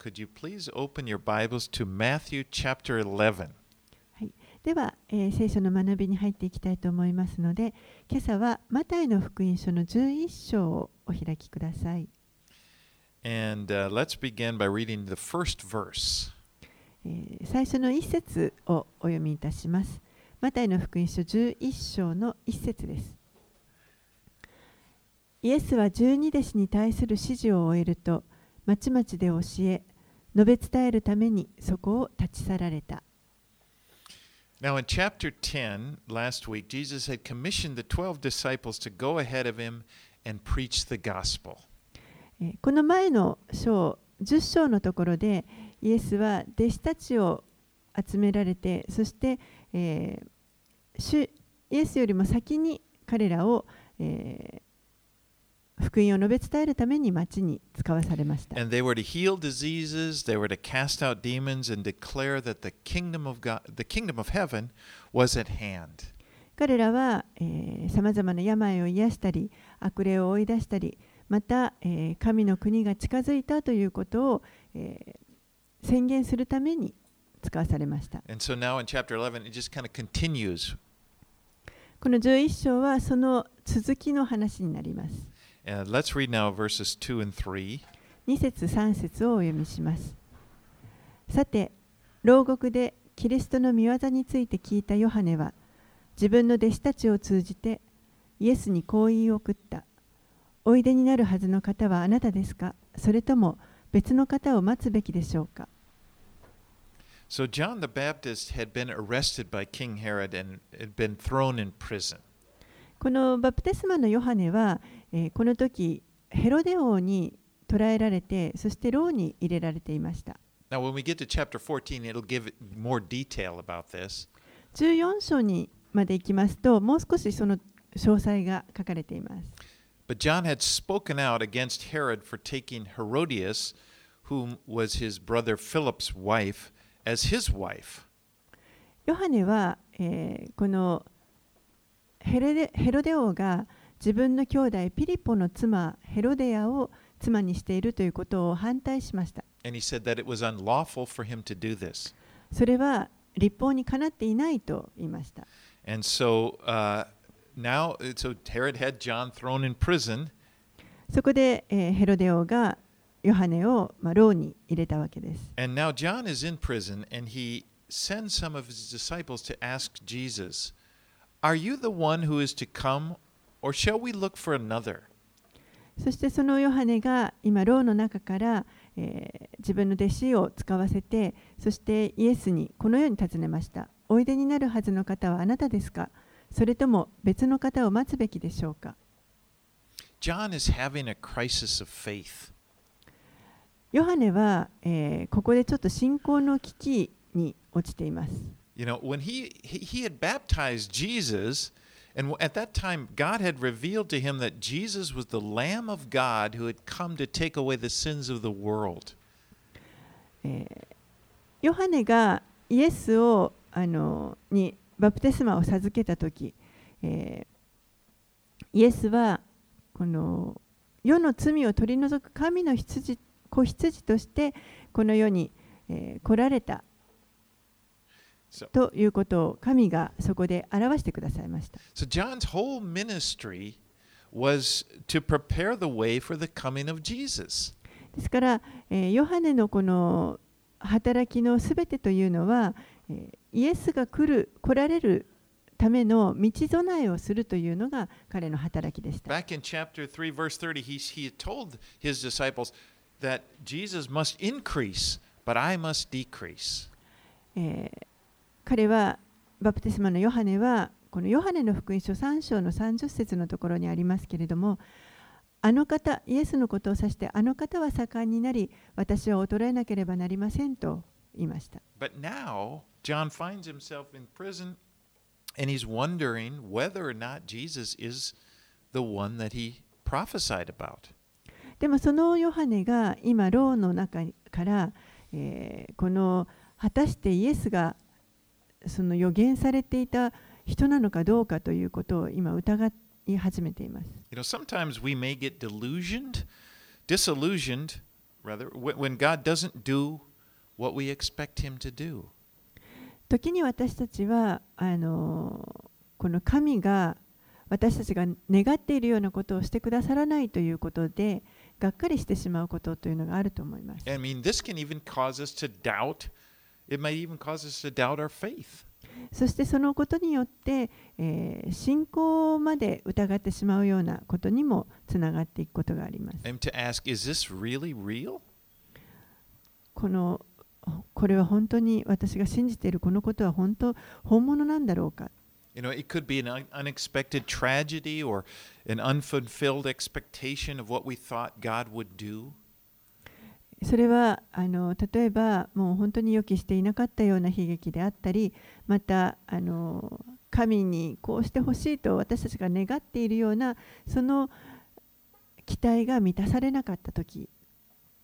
Could you please open your Bibles to Matthew chapter 11? はい、では、えー聖書の学びに入っていきたいと思いますので今朝はマタイの福音書の11章をお開きください、And uh, let's begin by reading the first verse. えー最初の一節をお読みいたしますマタイの福音書11章の一節ですイエスは十二弟子に対する指示を終えるとまちまちで教え述べ伝えるためにそこを立ち去られた Now, in chapter 10, last week, Jesus had commissioned the 12 disciples to go ahead of him and preach the gospel. えーこの前の章10章のところでイエスは弟子たちを集められてそして、えー主イエスよりも先に彼らを、えー福音を述べ伝えるために町に使わされました。彼らは、えー、様々な病を癒したり、悪霊を追い出したり、また、えー、神の国が近づいたということを、えー、宣言するために使わされました。この11章はその続きの話になります。And let's read now verses 2 and 3. 2節3節をお読みします。さて、牢獄でキリストの御業について聞いたヨハネは、自分の弟子たちを通じてイエスにこう言い送った。おいでになるはずの方はあなたですか？それとも別の方を待つべきでしょうか？So John the Baptist had been arrested by King Herod and had been thrown in prison. このバプテスマのヨハネは、え、この時ヘロデ王に捕らえられてそしてローに入れられていました。14章にまで行きますともう少しその詳細が書かれています。ヘロデ王が自分の兄弟ピリポの妻ヘロデアを妻にしているということを反対しました。それは立法にかなっていないと言いました。And so uh, now, so Herod had John thrown in prison. そこで、えーヘロデ王がヨハネを、まあ、牢に入れたわけです。And now John is in prison and he sends some of his disciples to ask Jesus, Are you the one who is to come, or shall we look for another? そしてそのヨハネが今牢の中から、えー自分の弟子を使わせてそしてイエスにこのように尋ねましたおいでになるはずの方はあなたですか？それとも別の方を待つべきでしょうか？John is having a crisis of faith. ヨハネは、えーここでちょっと信仰の危機に落ちています You know, when he, he, he had baptized Jesus, and at that time, God had revealed to him that Jesus was the Lamb of God who had come to take away the sins of the world. ヨハネがイエスをあのにバプテスマを授けた時、えーイエスはこの世の罪を取り除く神の羊子羊としてこの世に、えー来られたということを神がそこで表してくださいました。so John's whole ministry was to prepare the way for the coming of Jesus. ですから、えーヨハネのこの働きのすべてというのは、えーイエスが来る来られるための道備えをするというのが彼の働きでした。Back in chapter 3, verse 30, he, he told his disciples that Jesus must increase, but I must decrease. えー彼はバプテスマのヨハネはこのヨハネの福音書3章の30節のところにありますけれどもあの方イエスのことを指してあの方は盛んになり私は衰えなければなりませんと言いました。But now, John finds himself in prison and he's wondering whether or not Jesus is the one that he prophesied about. でもそのヨハネが今牢の中から、えーこの果たしてイエスがその予言されていた人なのかどうかということを今疑い始めています。You know, sometimes we may get delusioned, disillusioned, rather, wh- when God doesn't do what we expect Him to do. 時に私たちはあのこの神が私たちが願っているようなことをしてくださらないということでがっかりしてしまうことというのがあると思います。I mean, this can even cause us to doubt. It might even causes to doubt or faith. そしてそのことによって、え、信仰まで疑ってしまうようなことにもつながっていくことがあります。Ask, really、こ,のこれは本当に私が信じているこのことは本当、本物なんだろうか？You know, it could be an それはあの例えばもう本当に予期していなかったような悲劇であったりまたあの神にこうしてほしいと私たちが願っているようなその期待が満たされなかった時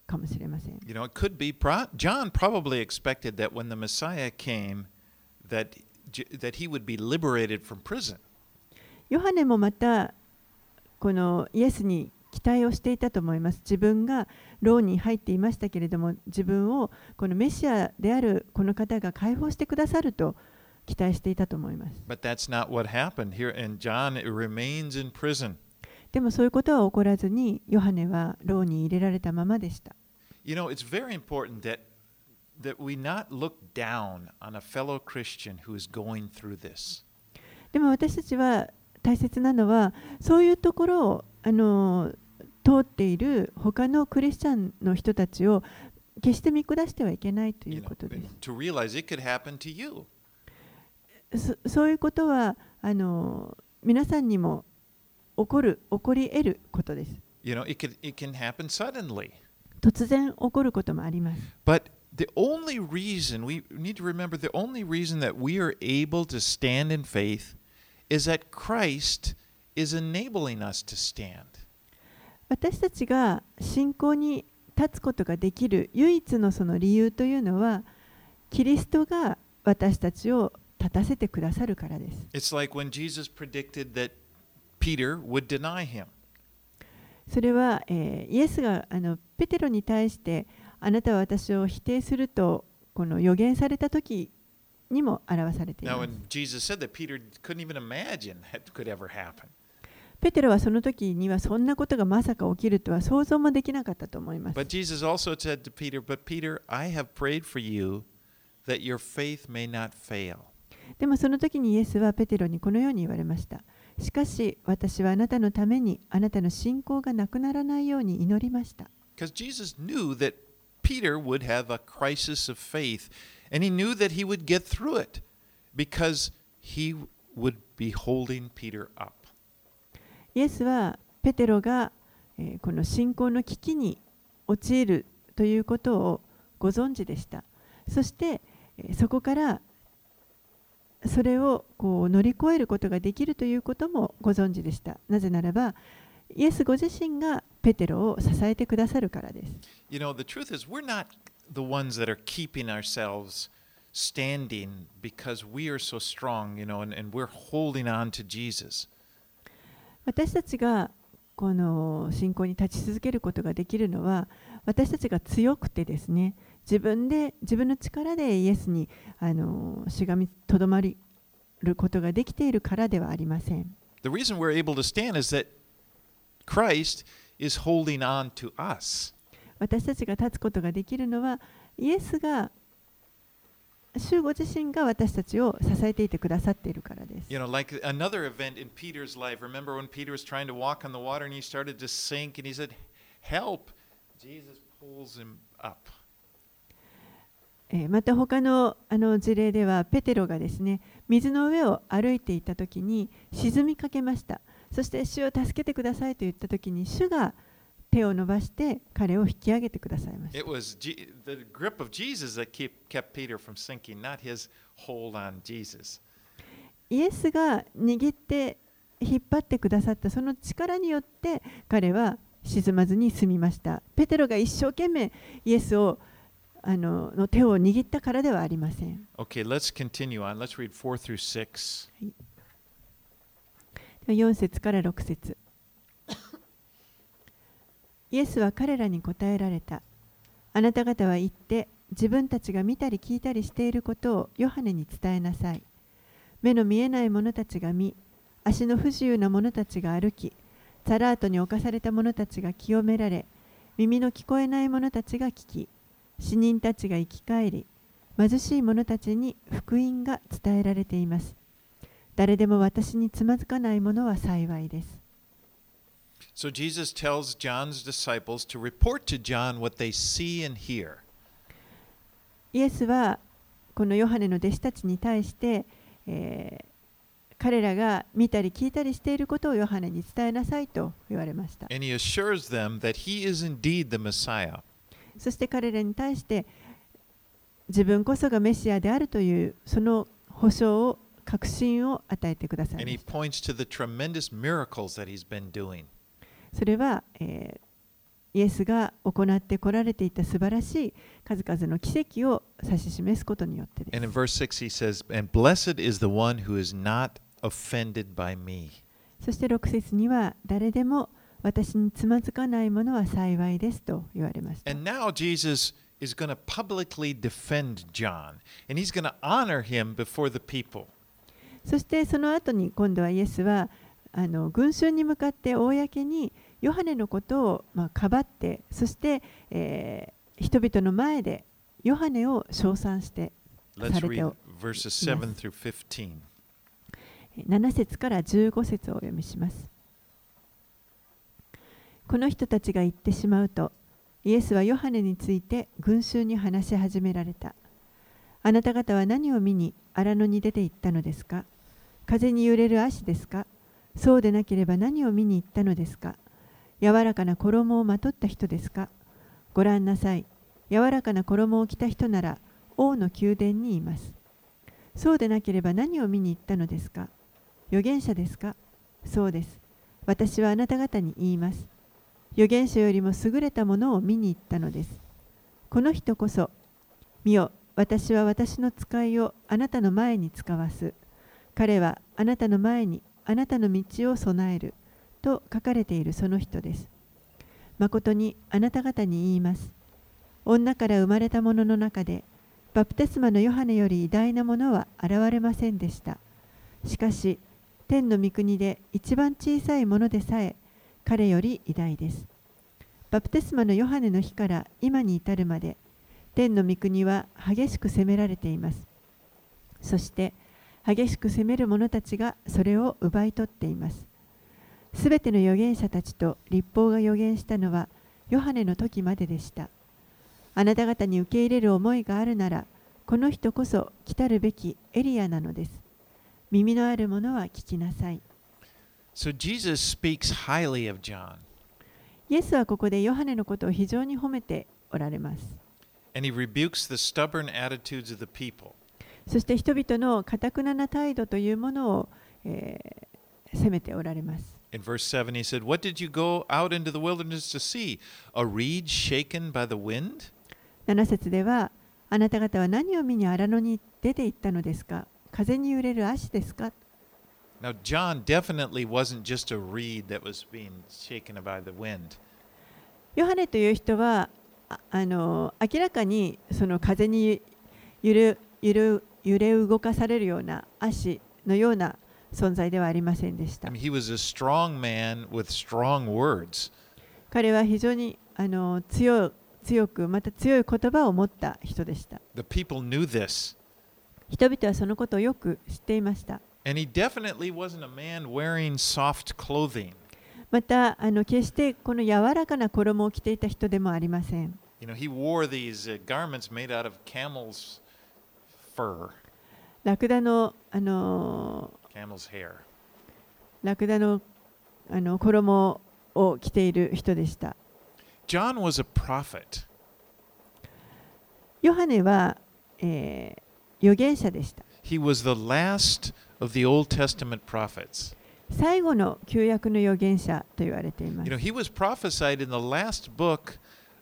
かもしれません。You know, it could be pro- John probably expected that when the Messiah came, that that he would be liberated from prison. ヨハネもまたこのイエスに期待をしていたと思います。自分が牢に入っていましたけれども、自分をこのメシアであるこの方が解放してくださると期待していたと思います。でもそういうことは起こらずに、ヨハネは牢に入れられたままでした。でも私たちは大切なのはそういうところをあの通っている他のクリスチャンの人たちを決して見下してはいけないということです。そそういうことはあの皆さんにも起こる起こり得ることです。You know, it could it can happen suddenly. 突然起こることもあります。But the only reason we need to remember the only reason that we are able to stand in faith is that Christ is enabling us to stand. 私たちが信仰に立つことができる唯一のその理由というのはキリストが私たちを立たせてくださるからです。それは、えー、イエスがあのペテロに対してあなたは私を否定するとこの予言された時にも表されています。Now, ペテロはその時にはそんなことがまさか起きるとは想像もできなかったと思います。But Jesus also said to Peter, But Peter, I have prayed for you that your faith may not fail. でもその時にイエスはペテロにこのように言われました。しかし私はあなたのためにあなたの信仰がなくならないように祈りました。Because Jesus knew that Peter would have a crisis of faith, and he knew that he would get through it because he would be holding Peter up. イエスはペテロが、この信仰の危機に陥るということをご存知でした。そして、そこからそれをこう乗り越えることができるということもご存知でした。なぜならば、イエスご自身がペテロを支えてくださるからです。You know, the truth is, we're not the ones that are keeping ourselves standing because we are so strong, you know, and, and we're holding on to Jesus. 私たちがこの信仰に立ち続けることができるのは私たちが強くてですね自分で自分の力でイエスにあのしがみとどまることができているからではありません The reason we're able to stand is that Christ is holding on to us. 私たちが立つことができるのはイエスが主ご自身が私たちを支えていてくださっているからです You know, like another event in Peter's life. Remember when Peter was trying to walk on the water and he started to sink and he said, Help! Jesus pulls him up. えーまた他のあの事例ではペテロがですね水の上を歩いていた時に沈みかけましたそして主を助けてくださいと言った時に主が手を伸ばして彼を引き上げてくださいました。イエスが握って引っ張ってくださったその力によって彼は沈まずに済みました。ペテロが一生懸命イエスをあの,の手を握ったからではありません。Okay, let's continue on. Let's read 4 through 6.4、は、節から6節。イエスは彼らに答えられた。あなた方は行って自分たちが見たり聞いたりしていることをヨハネに伝えなさい。目の見えない者たちが見、足の不自由な者たちが歩き、サラートに侵された者たちが清められ、耳の聞こえない者たちが聞き、死人たちが生き返り、貧しい者たちに福音が伝えられています。誰でも私につまずかない者は幸いです。So Jesus tells John's disciples to report to John what they see and hear. イエスはこのヨハネの弟子たちに対して、えー、彼らが見たり聞いたりしていることをヨハネに伝えなさいと言われました。そして彼らに対して自分こそがメシアであるというその保証を確信を与えてください。それは、イエスが行ってこられていた素晴らしい数々の奇跡を指し示すことによってです。そして6節には誰でも私につまずかないものは幸いですと言われまし。そしてその後に今度はイエスはあの群衆に向かって公に。ヨハネのことをまあかばってそして、えー人々の前でヨハネを称賛してされてお verses Yes. 7 through 15. 7節から15節をお読みします。この人たちが言ってしまうと、イエスはヨハネについて群衆に話し始められた。あなた方は何を見に荒野に出て行ったのですか？風に揺れる足ですか？そうでなければ何を見に行ったのですか？柔らかな衣をまとった人ですか？ご覧なさい。柔らかな衣を着た人なら王の宮殿にいます。そうでなければ何を見に行ったのですか？預言者ですか？そうです。私はあなた方に言います。預言者よりも優れたものを見に行ったのです。この人こそ、見よ、私は私の使いをあなたの前に使わす。彼はあなたの前にあなたの道を備える。と書かれているその人です。誠にあなた方に言います。女から生まれた者の中で、バプテスマのヨハネより偉大なものは現れませんでした。しかし、天の御国で一番小さいものでさえ、彼より偉大です。バプテスマのヨハネの日から今に至るまで、天の御国は激しく責められています。そして、激しく責める者たちがそれを奪い取っています。すべての預言者たちと立法が預言したのは、ヨハネの時まででした。あなた方に受け入れる思いがあるなら、この人こそ来たるべきエリアなのです。耳のある者は聞きなさい。So Jesus speaks highly of John, イエスはここでヨハネのことを非常に褒めておられます。and he rebukes the stubborn attitudes of the people. そして人々のかたくなな態度というものを、えー責めておられます。In verse 7, he said, What did you go out into the wilderness to see? A reed shaken by the wind? 7節では、あなた方は何を見に荒野に出て行ったのですか風に揺れる足ですか Now, John definitely wasn't just a reed that was being shaken by the wind. ヨハネという人はああの明らかにその風に揺れ揺れ揺れ動かされるような足のような存在ではありませんでした.彼は非常にあの強強くまた強い言葉を持った人でした.人々はそのことをよく知っていました.またあの決してこの柔らかな衣を着ていた人でもありません You know, he wore these uh, garments made out of camel's fur, ラクダのあの camel's hair. ラクダのあの衣を着ている人でした John was a prophet. ヨハネは、えー預言者でした He was the last of the Old Testament prophets. 最後の旧約の預言者と言われていま You す know, he was prophesied in the last book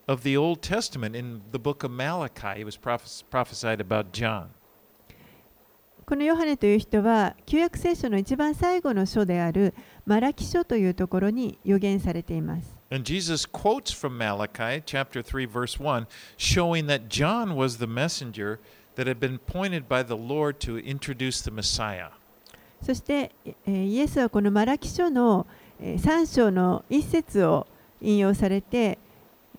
of the Old Testament, in the book of Malachi. He was prophes- prophesied about John. このヨハネという人は旧約聖書の一番最後の書であるマラキ書というところに預言されています And Jesus quotes from Malachi chapter 3 verse 1 showing that John was the messenger that had been appointed by the Lord to introduce the Messiah. そして、えーイエスはこのマラキ書の、え3章の一節を引用されて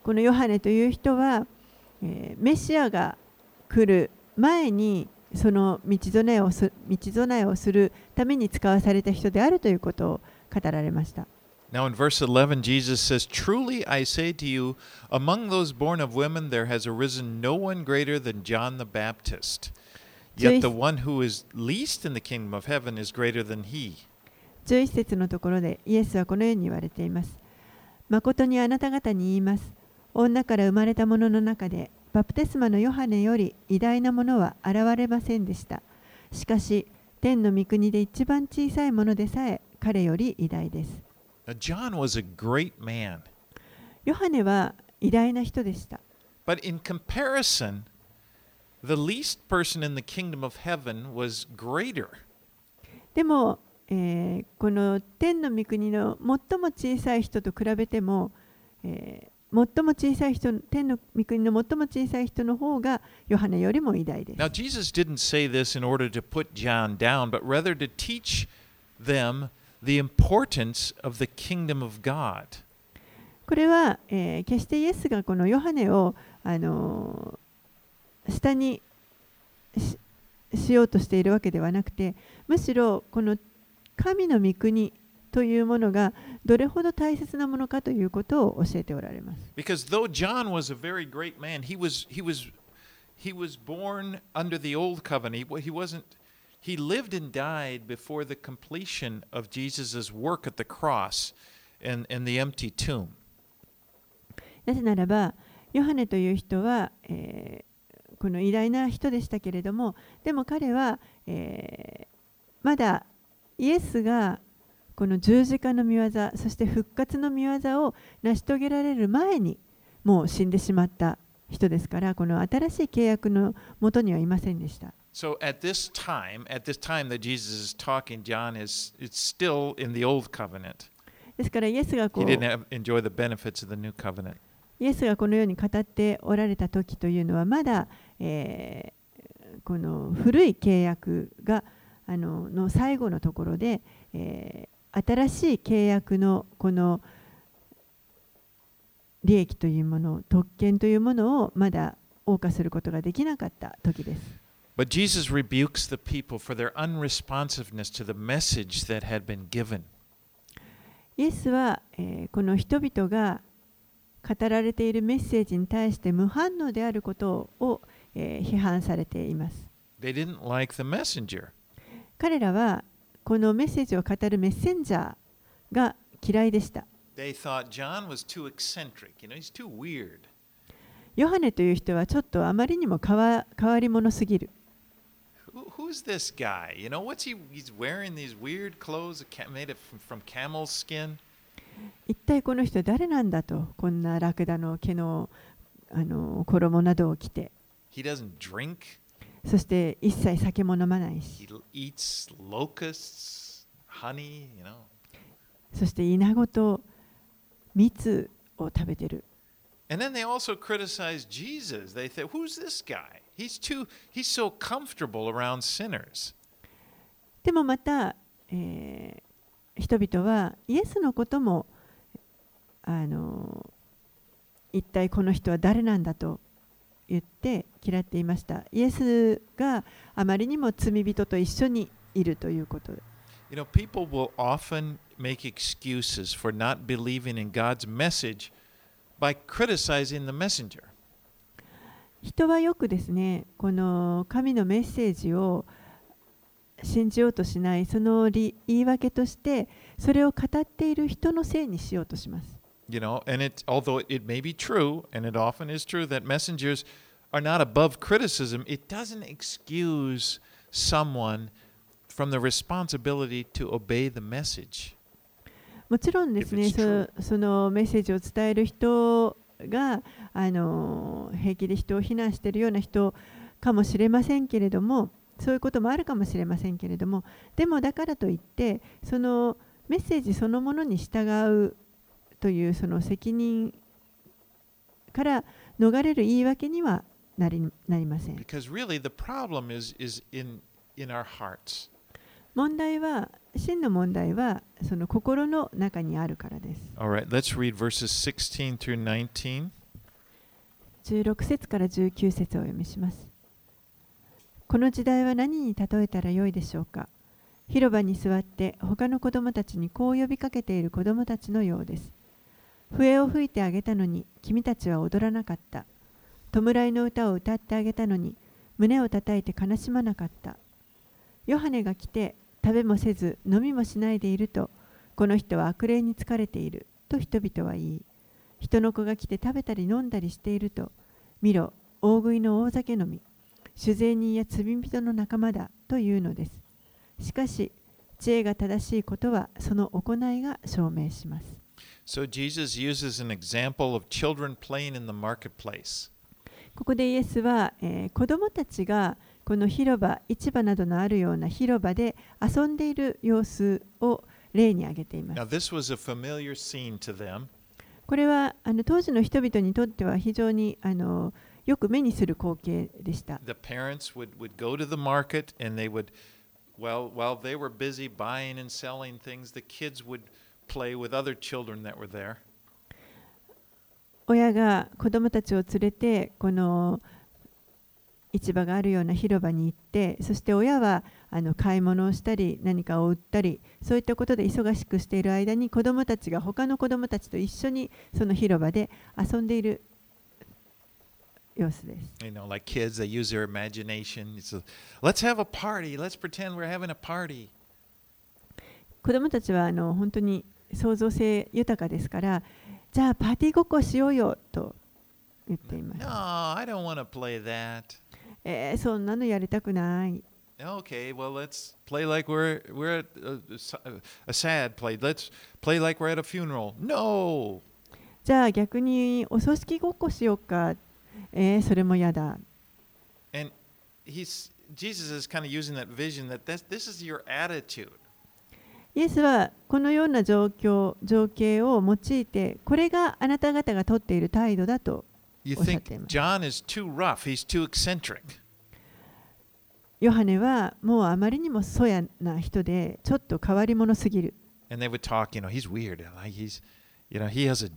このヨハネという人は、えーメシアが来る前にその道備えをす道備えをするために使わされた人であるということを語られました。Now in verse 11 Jesus says, "Truly I say to you, among those born of women there has arisen no one greater than John the Baptist. Yet the one who is least in the kingdom of heaven is greater than he." 11節のところでイエスはこのように言われています。誠にあなた方に言います。女から生まれた者の中で、バプテスマのヨハネより偉大なものは現れませんでした。しかし、天の御国で一番小さいものでさえ彼より偉大です。Now John was a great man, ヨハネは偉大な人でした。but in comparison, the least person in the kingdom of heaven was greater. でも、えーこの天の御国の最も小さい人と比べても、えー最も小さい人天の御国の最も小さい人の方がヨハネよりも偉大です。Now, Jesus didn't say this in order to put John down, but rather to teach them the importance of the kingdom of God. これは、えー決してイエスがこのヨハネを、あのー下にししようとしているわけではなくてむしろこの神の御国というものがどれほど大切なものかということを教えておられます。Because though John was a very great man, he was he was he was born under the old covenant. He, wa- he wasn't he lived and died before the completion of Jesus' work at the cross and, and the empty tomb. なぜならばヨハネという人は、えーこの偉大な人でしたけれどもでも彼は、えーまだイエスがこの十字架の御業そして復活の御業を成し遂げられる前にもう死んでしまった人ですからこの新しい契約のもとにはいませんでした。So at this time, at this time that Jesus is talking, John is it's still in the old covenant. ですからイエスがこ He う didn't have, enjoy the benefits of the new covenant. イエスがこのように語っておられた時というのはまだ、えーこの古い契約があのの最後のところで、えー新しい契約のこの利益というもの特権というものをまだ謳歌することができなかった時です。But Jesus rebukes the people for their unresponsiveness to the message that had been given. イエスは、えーこの人々が語られているメッセージに対して無反応であることを、えー批判されています。They didn't like the messenger. 彼らはこのメッセージを語るメッセンジャーが嫌いでした。ヨハネという人はちょっとあまりにも変わ,り者すぎる。一体この人誰なんだと、こんなラクダの毛の,あの衣などを着て。そして一切酒も飲まないし locusts, honey. You know. そして稲子と蜜を食べてる。And then they also criticized Jesus. They said, "Who's this guy? He's too. He's so comfortable around sinners." でもまた、えー人々はイエスのこともあの一体この人は誰なんだと言って嫌っていました。イエスがあまりにも罪人と一緒にいるということ。You know, people will often make excuses for not believing in God's message by criticizing the messenger. 人はよくですね、この神のメッセージを信じようとしない、その理言い訳として、それを語っている人のせいにしようとします。You know, and it although it may be true, and it often is true that messengers are not above criticism, it doesn't excuse someone from the responsibility to obey the message. もちろんですねそ、そのメッセージを伝える人があの平気で人を非難しているような人かもしれませんけれども、そういうこともあるかもしれませんけれども、でもだからといって、そのメッセージそのものに従うというその責任から逃れる言い訳にはなりなりません。Because really, the problem is, is in, in our hearts. 問題は、真の問題はその心の中にあるからです。All right, let's read verses 16 through 19. 16節から19節をお読みします。この時代は何に例えたらよいでしょうか広場に座って他の子供たちにこう呼びかけている子供たちのようです。笛を吹いてあげたのに君たちは踊らなかった。弔いの歌を歌ってあげたのに胸を叩いて悲しまなかった。ヨハネが来て食べもせず飲みもしないでいるとこの人は悪霊に疲れていると人々は言い人の子が来て食べたり飲んだりしていると見ろ大食いの大酒飲み酒税人や罪人の仲間だというのですしかし知恵が正しいことはその行いが証明します So Jesus uses an example of children playing in the marketplace. ここでイエスは、えー子供たちがこの広場市場などのあるような広場で遊んでいる様子を例に挙げています Now, this was a familiar scene to them. これはあの当時の人々にとっては非常にあのよく目にする光景でした。The parents would, would go to the market and they would, well, while they were busy buying and selling things, the kids would play with other children that were there. 親が子供たちを連れてこの市場があるような広場に行ってそして親はあの買い物をしたり何かを売ったりそういったことで忙しくしている間に子供たちが他の子供たちと一緒にその広場で遊んでいる様子です。You know, like kids, they use their imagination. It's a, let's have a party. Let's pretend we're having a party. 子供たちはあの本当に創造性豊かですからじゃあパーティーごっこしようよと言っています。No, I don't want to play that. えー、そんなのやりたくない。Okay, well, let's play like we're we're at a, a sad play. Let's play like we're at a funeral. No. じゃあ逆にお葬式ごっこしようか。えー、それも嫌だ。And he's Jesus is kind of using that vision that this, this is your attitude. イエスはこのような状況、情景を用いて、これがあなた方がとっている態度だとおっしゃって。ヨハネはもうあまりにもそやな人で、ちょっと変わり者すぎる。You know, he has a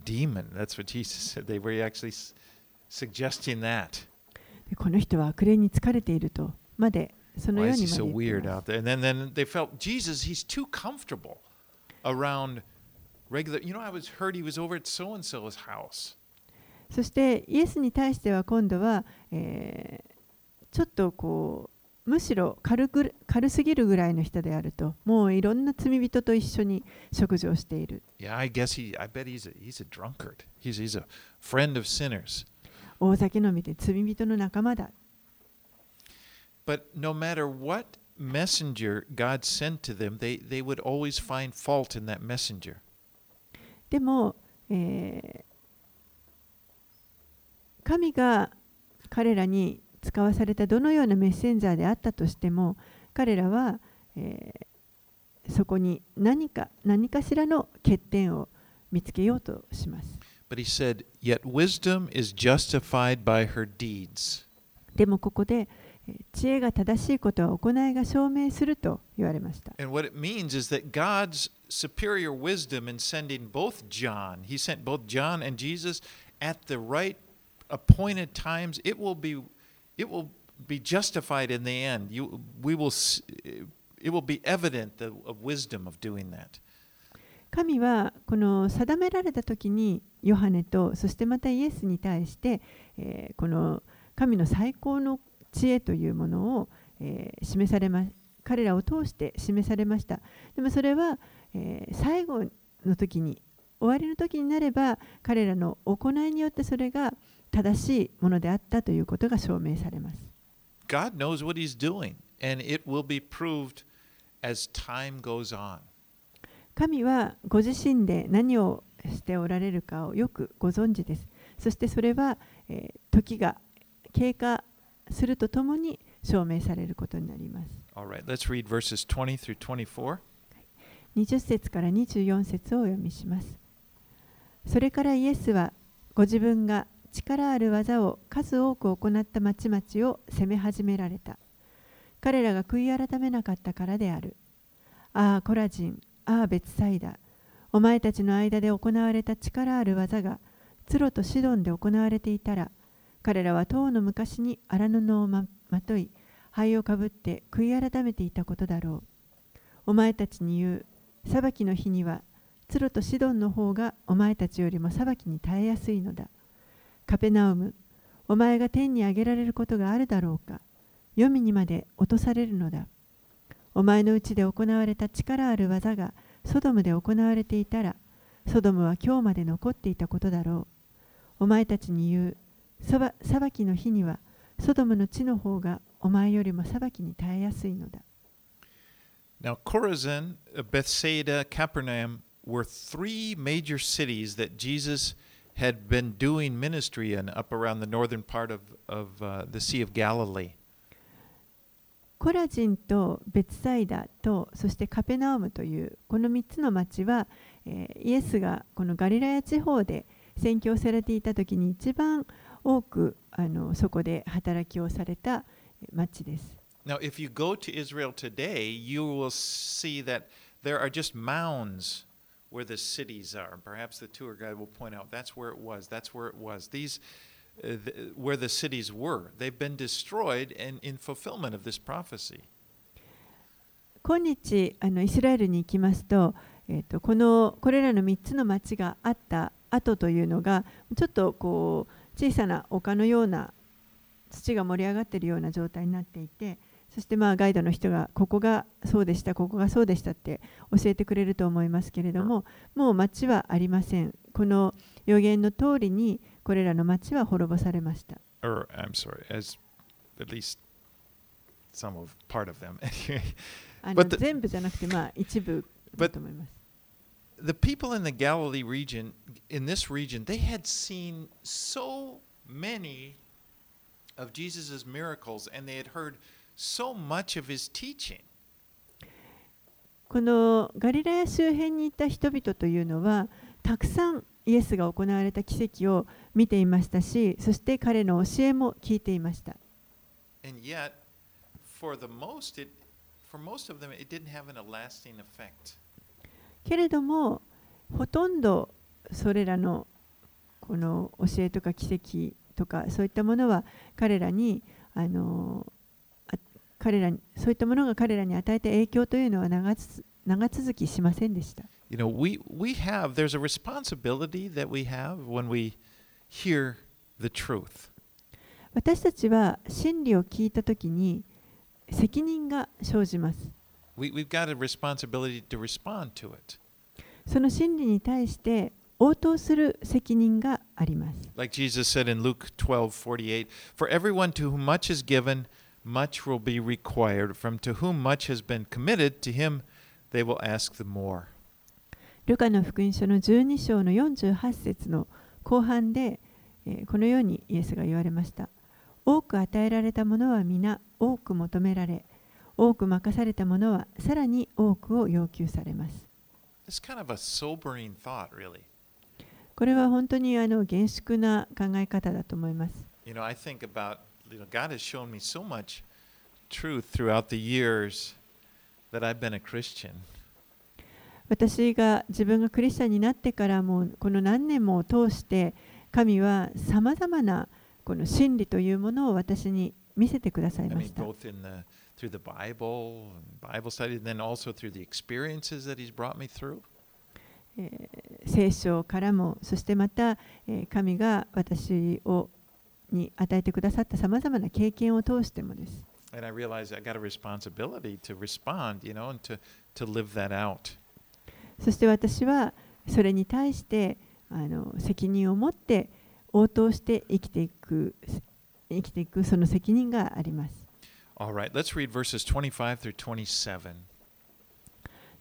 までそのように言れる。そして、イエスに対しては今度は、えー、ちょっとこう、むしろ軽,く軽すぎるぐらいの人であると、もういろんな罪人と一緒に食事をしている。大酒飲みで罪人の仲間だ。But no matter what messenger God sent to them, they they would always find fault in that messenger. でも、えー神が彼らに使わされたどのようなメッセンジャーであったとしても彼らは、えーそこに何か何かしらの欠点を見つけようとします。But he said, "Yet wisdom is justified by her deeds." でもここでえー知恵が正しいことは行いが証明すると言われました。John, John right、times, it will be, it will be 神はこの定められた時にヨハネとそしてまたイエスに対して、えー、この神の最高の知恵というものを、えー示されま彼らを通して示されましたでもそれは、えー最後の時に終わりの時になれば彼らの行いによってそれが正しいものであったということが証明されます God knows what he's doing and it will be proved as time goes on. 神はご自身で何をしておられるかをよくご存知です。そしてそれは、えー時が経過するとともに証明されることになります。All right, let's read verses 20 through 24. 20節から24節をお読みします。それからイエスはご自分が力ある技を数多く行った町々を責め始められた。彼らが悔い改めなかったからである。ああ、コラジン、ああ、別サイダ。お前たちの間で行われた力ある技が、ツロとシドンで行われていたら、彼らは当の昔に荒布をままとい、灰をかぶって悔い改めていたことだろう。お前たちに言う、裁きの日には、ツロとシドンの方がお前たちよりも裁きに耐えやすいのだ。カペナウム、お前が天に上げられることがあるだろうか。黄泉にまで落とされるのだ。お前のうちで行われた力ある技がソドムで行われていたら、ソドムは今日まで残っていたことだろう。お前たちに言う、裁きの日には、ソドムの地の方がお前よりも裁きに耐えやすいのだ。Now, Chorazin, Bethsaida, Capernaum were three major cities that Jesus had been doing ministry in up around the northern part of, of uh, the Sea of Galilee. コラジンとベツサイダとそしてカペナウムというこの3つの町は、えー、イエスがこのガリラヤ地方で宣教されていた時に一番多くあのそこで働きをされた町です。Now, if you go to Israel today, you will see that there are just mounds where the cities are. Perhaps the tour guide will point out that's where it was, that's where it was. These uh, the, where the cities were. They've been destroyed in, in fulfillment of this prophecy. 今日あのイスラエルに行きますと,、えーと、このこれらの3つの町があった後というのがちょっとこう小さな丘のような土が盛り上がっているような状態になっていてそしてまあガイドの人がここがそうでしたここがそうでしたって教えてくれると思いますけれどももう町はありませんこの予言の通りにこれらの町は滅ぼされました。Or, I'm sorry, as at least some of part of them. 全部じゃなくて、まあ一部だと思います。The people in the Galilee region, in this region, they had seen so many of Jesus' miracles and they had heard so much of his teaching. このガリラヤ周辺にいた人々というのは、たくさんイエスが行われた奇跡を見ていましたし、そして彼の教えも聞いていました。 けれども、ほとんどそれらのこの教えとか奇跡とかそういったものは彼らにあの彼らにそういったものが彼らに与えた影響というのは長続きしませんでした。you know, we, we have, there's a responsibility that we have when we hear the truth. 私たちは真理を聞いたときに責任が生じます。We, we've got a responsibility to respond to it. その真理に対して応答する責任があります。Like Jesus said in Luke 12:48, For everyone to whom much is given, much will be required. From to whom much has been committed, to him they will ask the more. ルカの福音書の12章の48節の後半で、えー、このようにイエスが言われました。多く与えられたものは皆多く求められ、多く任されたものは更に多くを要求されます。これは本当にあの厳粛な考え方だと思います。私が自分がクリスチャンになってからもこの何年も通して神は様々なこの真理というものを私に見せてくださいました。Through the Bible, Bible study, and then also through the experiences that He's brought me through. 聖書からも、そしてまた神が私をに与えてくださったさまざまな経験を通してもです。And I realized I got a responsibility to respond, you know, and to, to live that out. そして私はそれに対してあの責任を持って応答して生きていく生きていくその責任があります。Right. 25 27.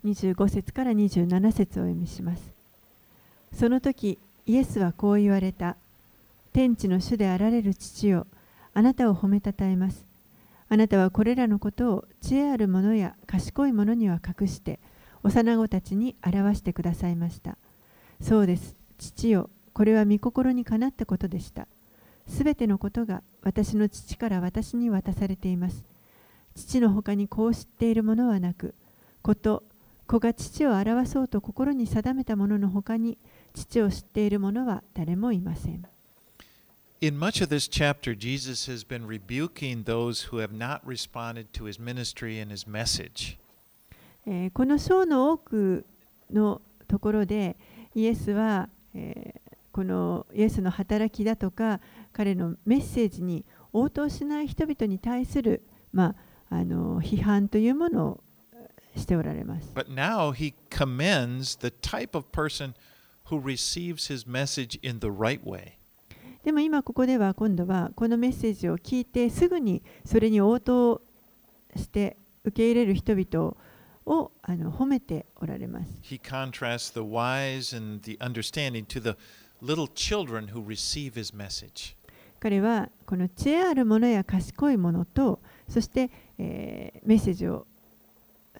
25節から27節をお読みします。その時、イエスはこう言われた。天地の主であられる父よ、あなたを褒めたたえます。あなたはこれらのことを知恵ある者や賢い者には隠して、幼子たちに表してくださいました。そうです。父よ、これは御心にかなったことでした。すべてのことが私の父から私に渡されています。父の他にこう知っているものはなく、こと、子が父を表そうと心に定めたものの他に、父を知っている者は誰もいません。In much of this chapter, Jesus has been rebuking those who have not responded to his ministry and his message. えーこの章の多くのところでイエスは、えーこのイエスの働きだとか彼のメッセージに応答しない人々に対する、まあ、あの批判というものをしておられます。But now he commends the type of person who receives his message in the right way. でも今ここでは今度はこのメッセージを聞いてすぐにそれに応答して受け入れる人々をあの褒めておられます。He contrasts the wise and the understanding to the little children who receive his message. 彼はこの知恵ある者や賢い者とそして、えーメッセージを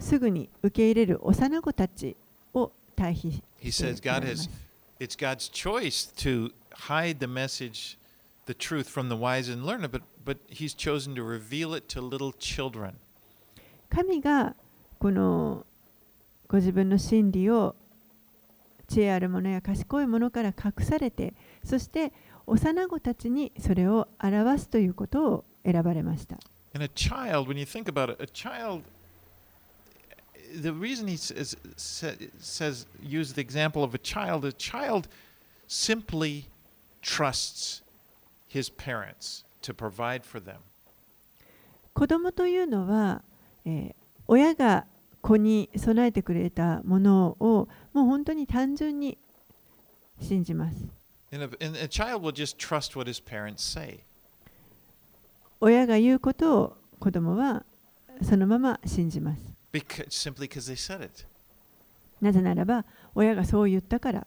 すぐに受け入れる幼子たちを対比 He して says おら God れま has す it's God's choice to hide the message, the truth from the wise and learned, but but he's chosen to reveal it to little children. 神がこのご自分の真理を知恵ある者や賢い者から隠されてそして幼子たちにそれを表すということを選ばれました And a child, when you think about it, a child the reason he says, says use the example of a child, a child simply trusts his parents to provide for them. 子供というのは、えー親が子に備えてくれたものをもう本当に単純に信じます。親が言うことを子供はそのまま信じます。なぜならば親がそう言ったから。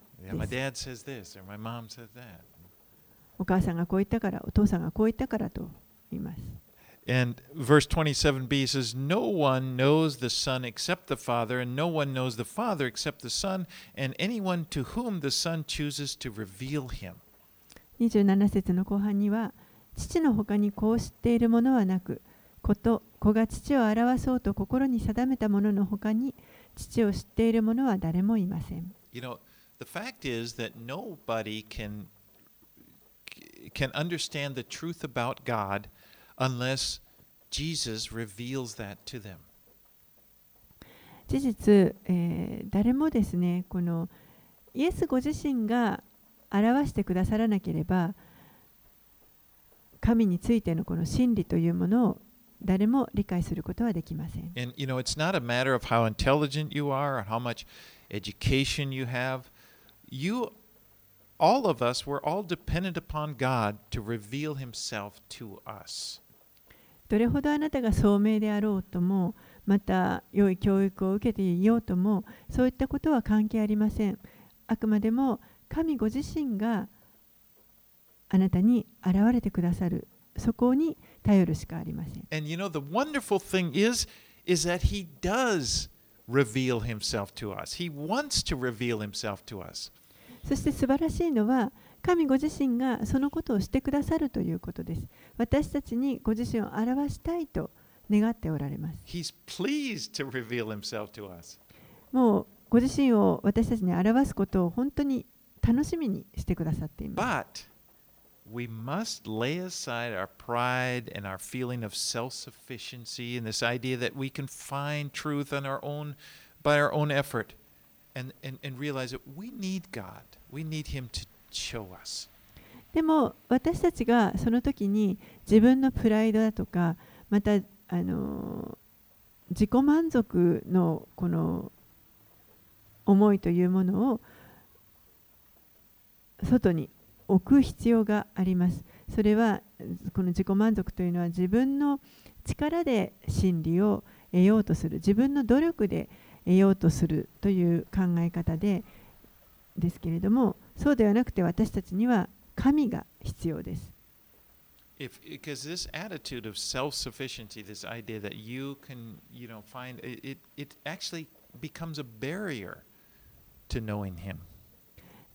お母さんがこう言ったから、お父さんがこう言ったからと言います。And verse 27b says, No one knows the Son except the Father, and no one knows the Father except the Son, and anyone to whom the Son chooses to reveal him. 27節の後半には父の他にこう知っているものはなく子と子が父を表そうと心に定めたものの他に父を知っている者は誰もいません You know, the fact is that nobody can can understand the truth about God unless Jesus reveals that to them. 事実、えー誰もですねこのイエスご自身が表してくださらなければ神についてのこの真理というものを誰も理解することはできません And you know, it's not a matter of how intelligent you are or how much education you have. You, all of us, we're all dependent upon God to reveal Himself to us. どれほどあなたが聡明であろうともまた良い教育を受けていようともそういったことは関係ありませんあくまでも神ご自身があなたに現れてくださるそこに頼るしかありません And you know, the wonderful thing is, is that He does reveal Himself to us. He wants to reveal Himself to us. そして素晴らしいのは神ご自身がそのことをしてくださるということです私たちにご自身を表したいと願っておられます He's pleased to reveal Himself to us. もうご自身を私たちに表すことを本当に楽しみにしてくださっています But we must lay aside our pride and our feeling of self sufficiency and this idea that we can find truth on our own by our own effort and, and, and realize that we need God. We need Him to. でも私たちがその時に自分のプライドだとかまたあの自己満足のこの思いというものを外に置く必要があります。それはこの自己満足というのは自分の力で真理を得ようとする自分の努力で得ようとするという考え方でですけれどもそうではなくて私たちには神が必要です。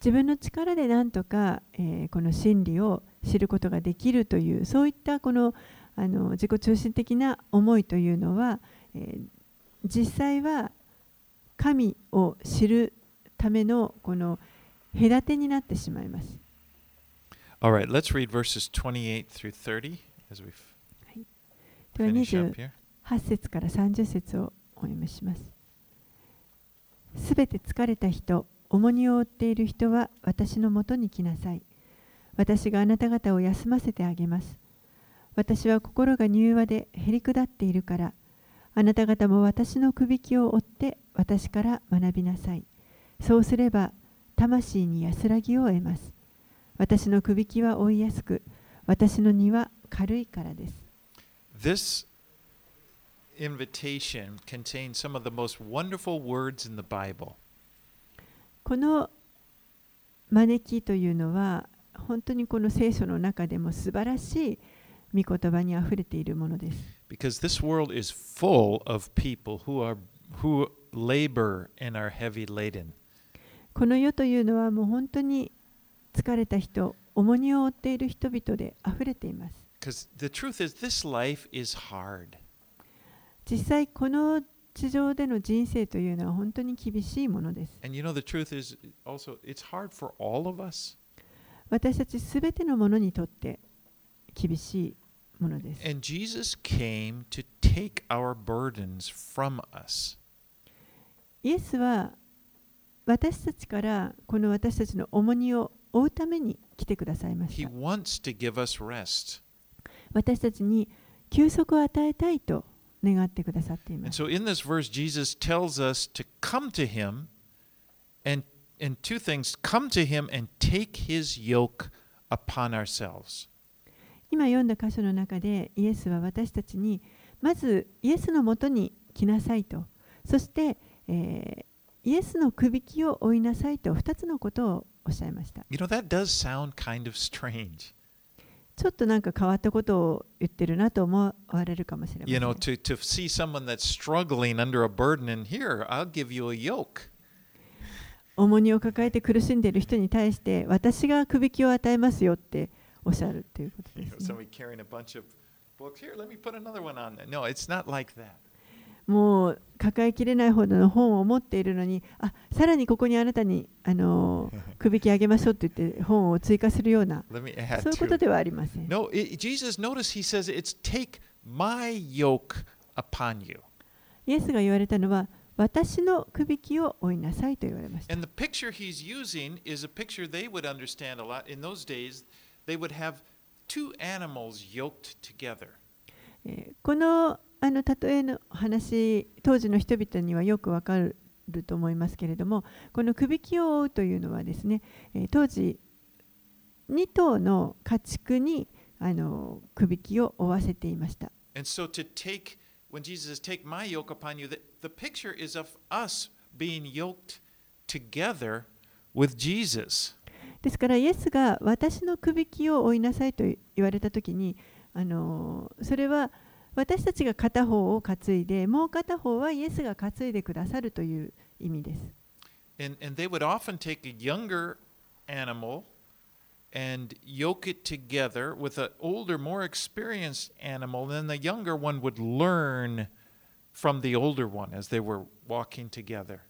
自分の力で何とか、えー、この真理を知ることができるというそういったこの,あの自己中心的な思いというのは、えー、実際は神を知るためのこの、えー隔てになってしまいます。All right, let's read verses 28 through 30 as we では finish up 28 here. 節から30節をお読みします。すべて疲れた人、重荷を負っている人は私のもとに来なさい。私があなた方を休ませてあげます。私は心が柔和でへりくだっているから、あなた方も私のくびきを追って私から学びなさい。そうすれば、魂に安らぎを得ます。私のくびきは追いやすく、私の荷は軽いからです。This invitation contains some of the most wonderful words in the Bible. この招きというのは本当にこの聖書の中でも素晴らしい御言葉にあふれているものです。Because this world is full of people who are who labor and are heavy laden. この世というのはもう本当に疲れた人、重荷を負っている人々で溢れています。実際この地上での人生というのは本当に厳しいものです。You know, also, 私たちすべてのものにとって厳しいものです。And Jesus came to take our burdens from us. イエスは私たちからこの私たちの重荷を負うために来てくださいました。私たちに休息を与えたいと願ってくださっています。そ、今読んだ箇所の中で、イエスは私たちに、まずイエスのもとに来なさいと、そして、えー、イエスの首輝きを追いなさいと二つのことをおっしゃいました。ちょっとなんか変わったことを言ってるなと思われるかもしれません。重荷を抱えて苦しんでいる人に対して私が首輝きを与えますよっておっしゃるということ、もう抱えきれないほどの本を持っているのに、あさらにここにあなたにあのくびきあげましょうって言って本を追加するようなそういうこと.ではありません。No, it, Jesus, notice he says it's take my yoke upon you. イエスが言われたのは、私のくびきを追いなさいと言われました。And the picture he's using is a picture they would understand a lot. In those days, they would have two animals yoked together. えーこのあの例えの話、当時の人々にはよくわかると思いますけれども、このくびきを追うというのはですね、えー当時2頭の家畜にあのくびきを追わせていました。And so to take, when Jesus says, take my yoke upon you, the, the picture is of us being yoked together with Jesus. ですからイエスが私のくびきを追いなさいと言われたときにあのそれは私たちが片方を担いでもう片方はイエスが担いでくださるという意味です。And, and they would often take a younger animal and yoke it together with an older, more experienced animal. Then the younger one would learn from the older one as they were walking together.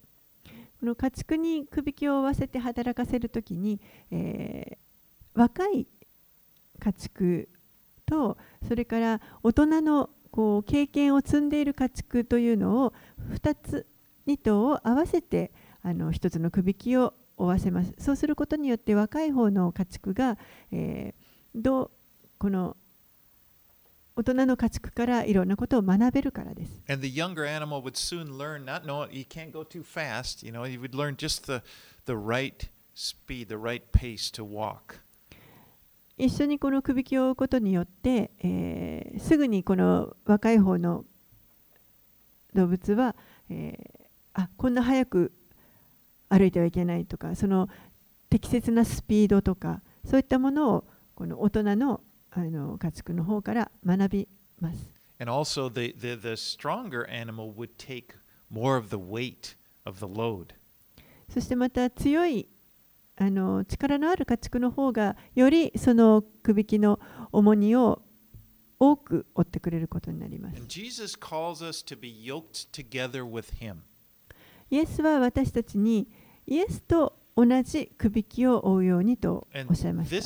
この家畜にくびきを追わせて働かせるときに、えー若い家畜とそれから大人のこう経験を積んでいる家畜というのを2つ2頭を合わせてあの1つのくびきを追わせますそうすることによって若い方の家畜が、えーどうこの大人の家畜からいろんなことを学べるからです。And the younger animal would soon learn not know you can't go too fast, you know, you would learn just the the right speed, the right pace to walk. 一緒にこのくびきを追うことによって、えーすぐにこの若い方の動物は、えーあこんな早く歩いてはいけないとかその適切なスピードとかそういったものをこの大人のあの家畜の方から学びます。And also the, the, the stronger animal would take more of the weight of the load. そしてまた強いあの力のある家畜の方がよりそのくびきの重荷を多く負ってくれることになります。イエスは私たちにイエスと同じくびきを負うようにとおっしゃいました.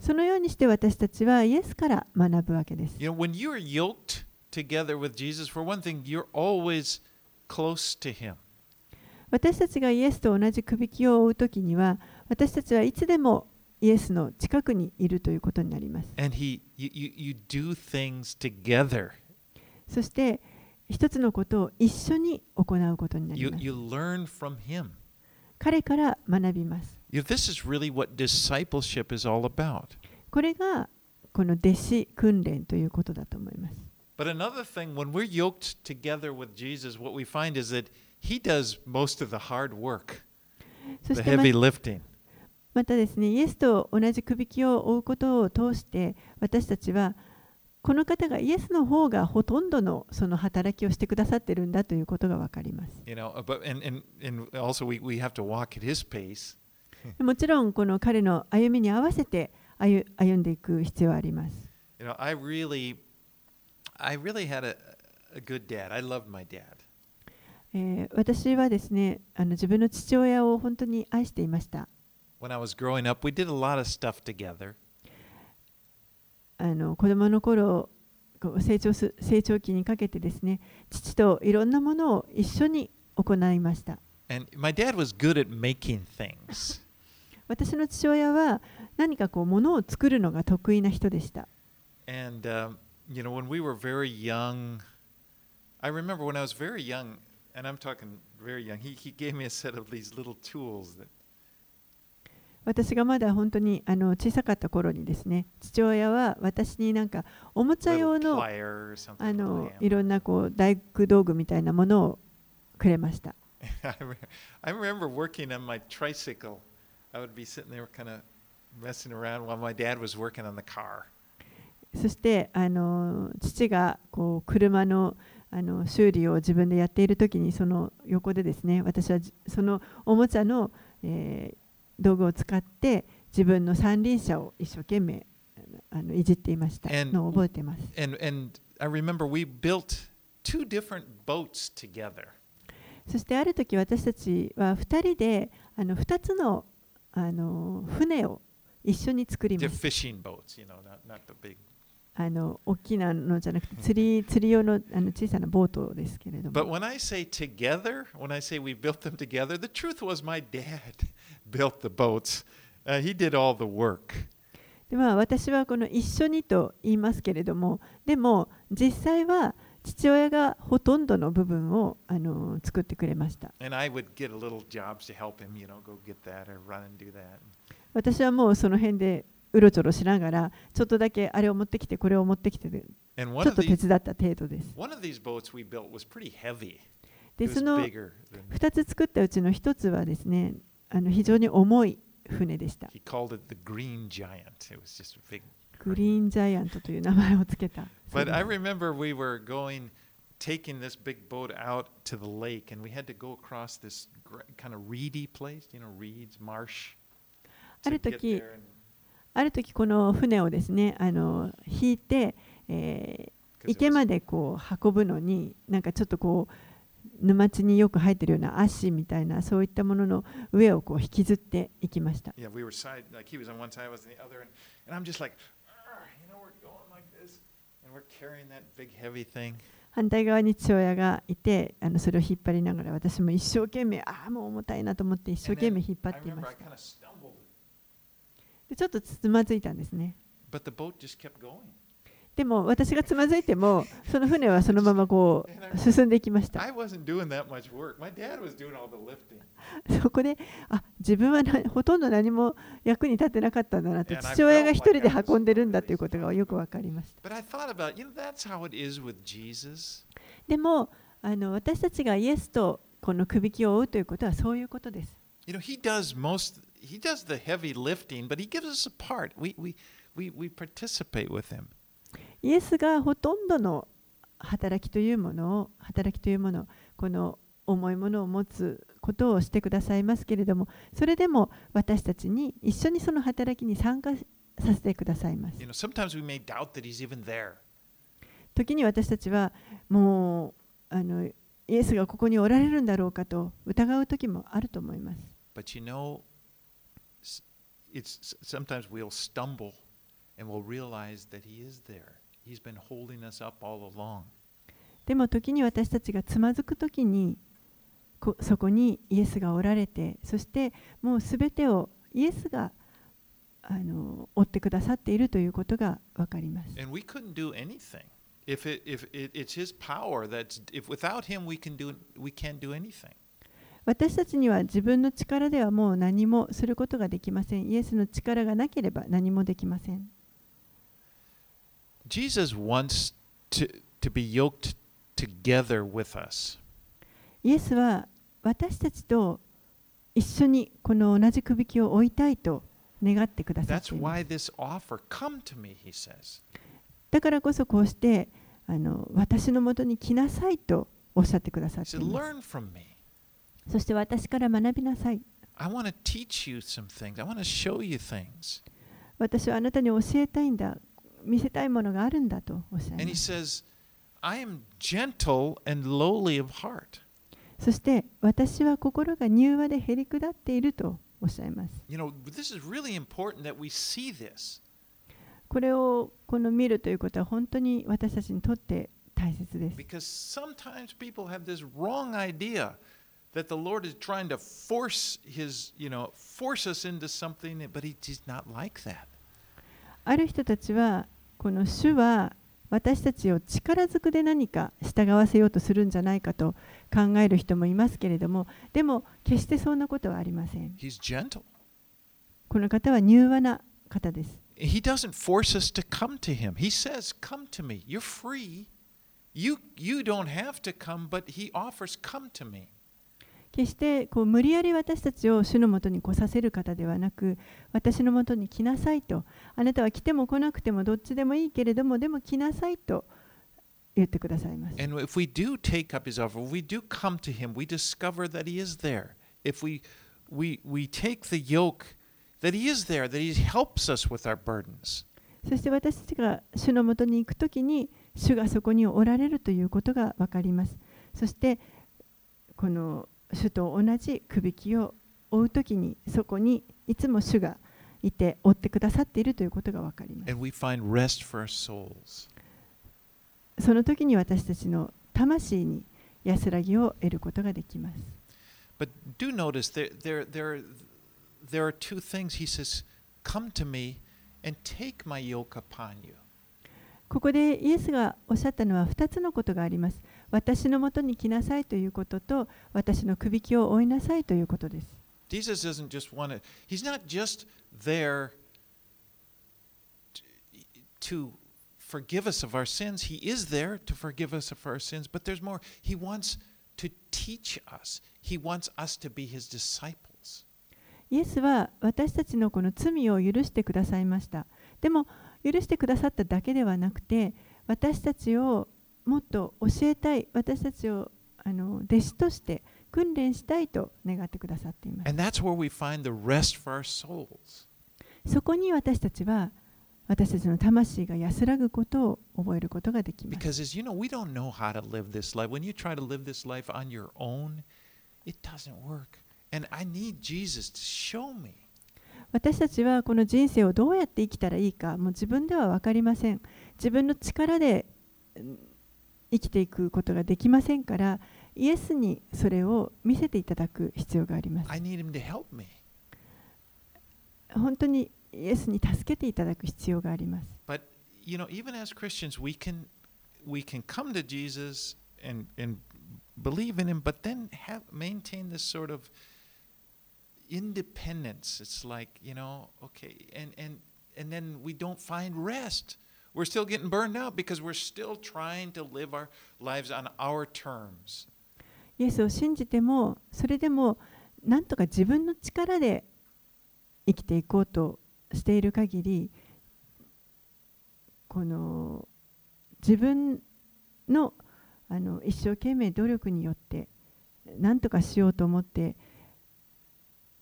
そのようにして私たちはイエスから学ぶわけです。You know, when you're yoked together with Jesus, for one thing, you're always close to Him. 私たちがイエスと同じくびきを負うときには私たちはいつでもイエスの近くにいるということになります。And He, you, you, you do things together. そして一つのことを一緒に行うことになり You, ます。you learn from Him. 彼から学びます。You know, this is really what discipleship is all about. これがこの弟子訓練ということだと思います。But another thing, when we're yoked together with Jesus, what we find is that He does most of the hard work, the またですね、イエスと同じ首輝きを追うことを通して、私たちは、この方がイエスの方がほとんどのその働きをしてくださってるんだということがわかります。もちろん、この彼の歩みに合わせて歩,んでいく必要はあります。I really, I really had a, good dad. I love my dad. えー、私はですねあの自分の父親を本当に愛していました。子供の頃成長,す成長期にかけてですね、父といろんなものを一緒に行いました。私の父親は何かこう、ものを作るのが得意な人でした。And, uh, you know, when we were very young, I remember when I was very young, 私がまだ本当にあの小さかった頃にですね、父親は私になんかおもちゃ用の,あのいろんなこう大工道具みたいなものをくれました。そしてあの父がこう車のあの修理を自分でやっている時にその横でですね私はじそのおもちゃの、えー道具を使って自分の三輪車を一生懸命あのいじっていましたのを覚えています。And, and I remember we built two different boats together. そしてある時私たちは2人であの2つのあの船を一緒に作ります。fishing あの大きなのじゃなくて釣り釣り用のあの小さなボートですけれど But も。when I say together, when I say we built them together, the truth was my dad built the boats. Uh, he did all the work. でまあ、私はこの一緒にと言いますけれどもでも実際は父親がほとんどの部分をあの作ってくれました And I would get a little jobs to help him, you know, go get that or run and do that. 私はもうその辺でうろちょろしながらちょっとだけあれを持ってきてこれを持ってきてちょっと手伝った程度です.でその bigger than 2つ作ったうちの1つはですねあの非常に重い船でしたグリーンジャイアントという名前をつけた But I remember we were going, taking this big boat out to the lake, and we had to go across this kind of reedy place, you know, reeds, marsh. ある時ある時この船をですねあの引いて、えー、池までこう運ぶのになんかちょっとこう沼地によく生えてるような足みたいなそういったものの上をこう引きずっていきました。反対側に父親がいてあのそれを引っ張りながら私も一生懸命ああもう重たいなと思って一生懸命引っ張っていました。でちょっとつまずいたんですね。でも私がつまずいても、その船はそのままこう進んでいきました。そこで、自分はほとんど何も役に立てなかったんだなと、父親が一人で運んでるんだということがよくわかりました。でも、私たちがイエスとこの首輝きを追うということはそういうことです。イエスがほとんどの働きというものを、働きというものを、この重いものを持つことをしてくださいますけれども、それでも私たちに一緒にその働きに参加させてくださいます。時に私たちはもうイエスがここにおられるんだろうかと疑う時もあると思います。it's s- sometimes we'll stumble and we'll realize that he is there. He's been holding us up all along. でも時に私たちがつまずく時にこそこにイエスがおられてそしてもうすべてをイエスがあの追ってくださっているということが分かります。 And we couldn't do anything. If it if it, it's his power that's if without him we can do we can't do anything. 私たちには自分の力ではもう何もすることができません。イエスの力がなければ何もできません。Jesus wants to to be yoked together with us. イエスは私たちと一緒にこの同じくびきを置いたいと願ってくださっています。だからこそこうしてあの私のもとに来なさいとおっしゃってくださっています。そして私から学びなさい。私はあなたに教えたいんだ。見せたいものがあるんだとおっしゃいます。そして私は心が柔和で減り下っているとおっしゃいます。これをこの見るということは本当に私たちにとって大切です。that the Lord is trying to force his, you know, force us into something, but he, he's not like that. ある人たちはこの主は私たちを力ずくで何か従わせようとするんじゃないかと考える人もいますけれどもでも決してそんなことはありません He's gentle. この方は柔和な方です He doesn't force us to come to him. He says, "Come to me. You're free. You you don't have to come, but he offers, come to me." 決してこう無理やり私たちを主のもとに来させる方ではなく私のもとに来なさいとあなたは来ても来なくてもどっちでもいいけれどもでも来なさいと言ってくださいます。そして私たちが主のもとに行くときに主がそこにおられるということがわかります。そしてこの主と同じくびきを追うときにそこにいつも主がいて追ってくださっているということがわかります。そのときに私たちの魂に安らぎを得ることができます。But ここでイエスがおっしゃったのは2つのことがあります。私のもとに来なさいということと私のくびきを追いなさいということです。Jesus doesn't just want to, he's not just there to forgive us of our sins. He is there to forgive us of our sins, but there's more. He wants to teach us, He wants us to be His disciples. イエスは私たちのこの罪を許してくださいました。でも許してくださっただけではなくて私たちをもっと教えたい私たちをあの弟子として訓練したいと願ってくださっています。そこに私たちは私たちの魂が安らぐことを覚えることができます。私たちはこの人生をどうやって生きたらいいかもう自分では分かりません。自分の力で生きていくことができませんからイエスにそれを見せていただく必要があります.本当にイエスに助けていただく必要があります But you know, even as Christians, we can we can come to Jesus and and believe in Him, but then have maintain this sort of independence. It's like you know, okay, and and and then we don't find rest. We're still getting burned out because we're still trying to live our lives on our terms. イエスを信じてもそれでもなんとか自分の力で生きていこうとしている限りこの自分のあの一生懸命努力によって何とかしようと思って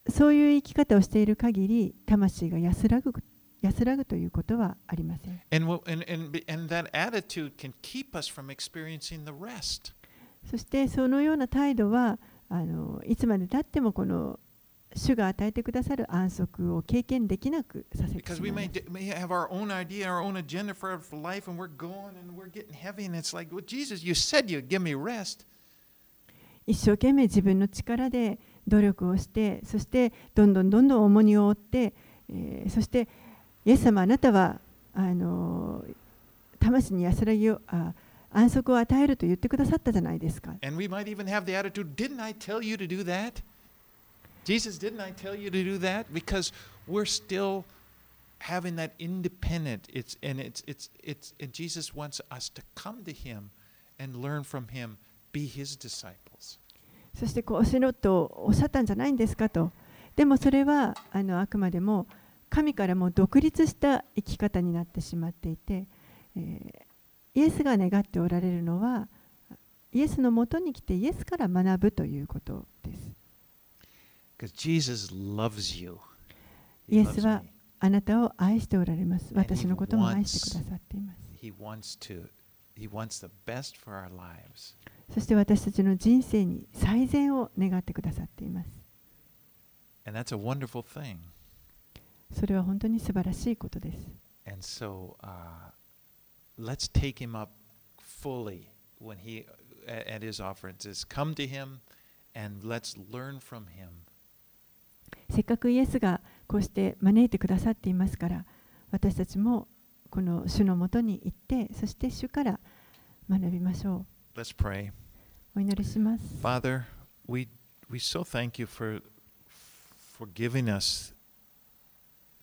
そういう生き方をしている限り魂が安らぐ安らぐということはありません。そしてそのような態度はあのいつまでたってもこの主が与えてくださる安息を経験できなくさせてしまい。一生懸命自分の力で努力をして、そしてどんどんどんどん重荷を負って、えー、そして、イエス様あなたはあの魂に安らぎをあ安息を与えると言ってくださったじゃないですか And we might even have the attitude, didn't I tell you to do that? Jesus, didn't I tell you to do that? Because we're still having that independent. It's and it's it's it's and Jesus wants us to come to him and learn from him, be his disciples. そしてこうしろとおっしゃったんじゃないんですかとでもそれはあのあくまでも神からも独立した生き方になってしまっていて、えーイエスが願っておられるのはイエスのもとに来てイエスから学ぶということです。Because Jesus loves you. イエスは.あなたを愛しておられます。私のことも愛してくださっています。He wants to he wants the best for our lives. そして私たちの人生に最善を願ってくださっています。And that's a wonderful thing. それは本当に素晴らしいことです。So, uh, he, せっかくイエスがこうして招いてくださっていますから、私たちもこの主のもとに行って、そして主から学びましょう。Let's pray. お祈りします。Father, we, we so thank you for, for giving us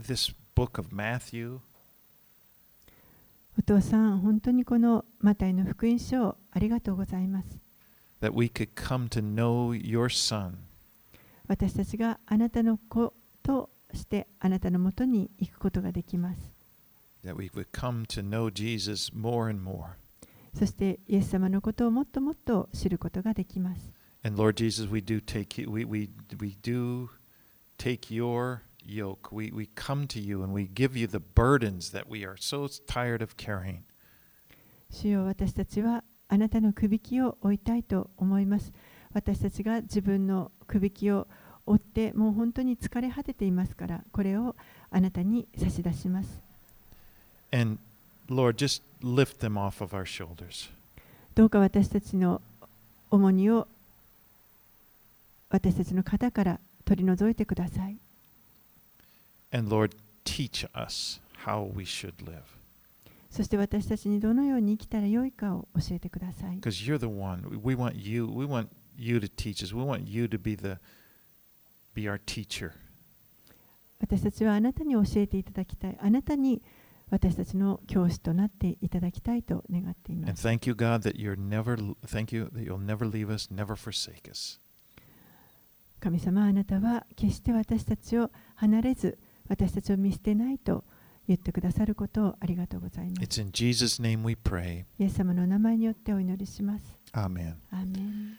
this book of Matthew? お父さん、本当にこのマタイの福音書をありがとうございます。私たちがあなたの子としてあなたのもとに行くことができます。More more. そして、イエス様のことをもっともっと知ることができます。And Lord Jesus, we do take, we, we, we do take yoke. We, we come to you and we give you the burdens that we are so tired of carrying. 主よ私たちはあなたのくびきを追いたいと思います私たちが自分のくびきを追ってもう本当に疲れ果てていますからこれをあなたに差し出します And Lord, just lift them off of our shoulders. どうか私たちの重荷を私たちの肩から取り除いてください And Lord, teach us how we should live. そして私たちにどのように生きたらよいかを教えてください Because you're the one. We want you. We want you to teach us. We want you to be the be our teacher. 私たちはあなたに教えていただきたいあなたに私たちの教師となっていただきたいと願っていま And す thank you, God, that you're never. Thank you that you'll never leave us, never forsake us. 神様あなたは決して私たちを離れず私たちを見捨てないと言ってくださることをありがとうございます It's in Jesus' name we pray. イエス様のお名前によってお祈りします Amen. アーメン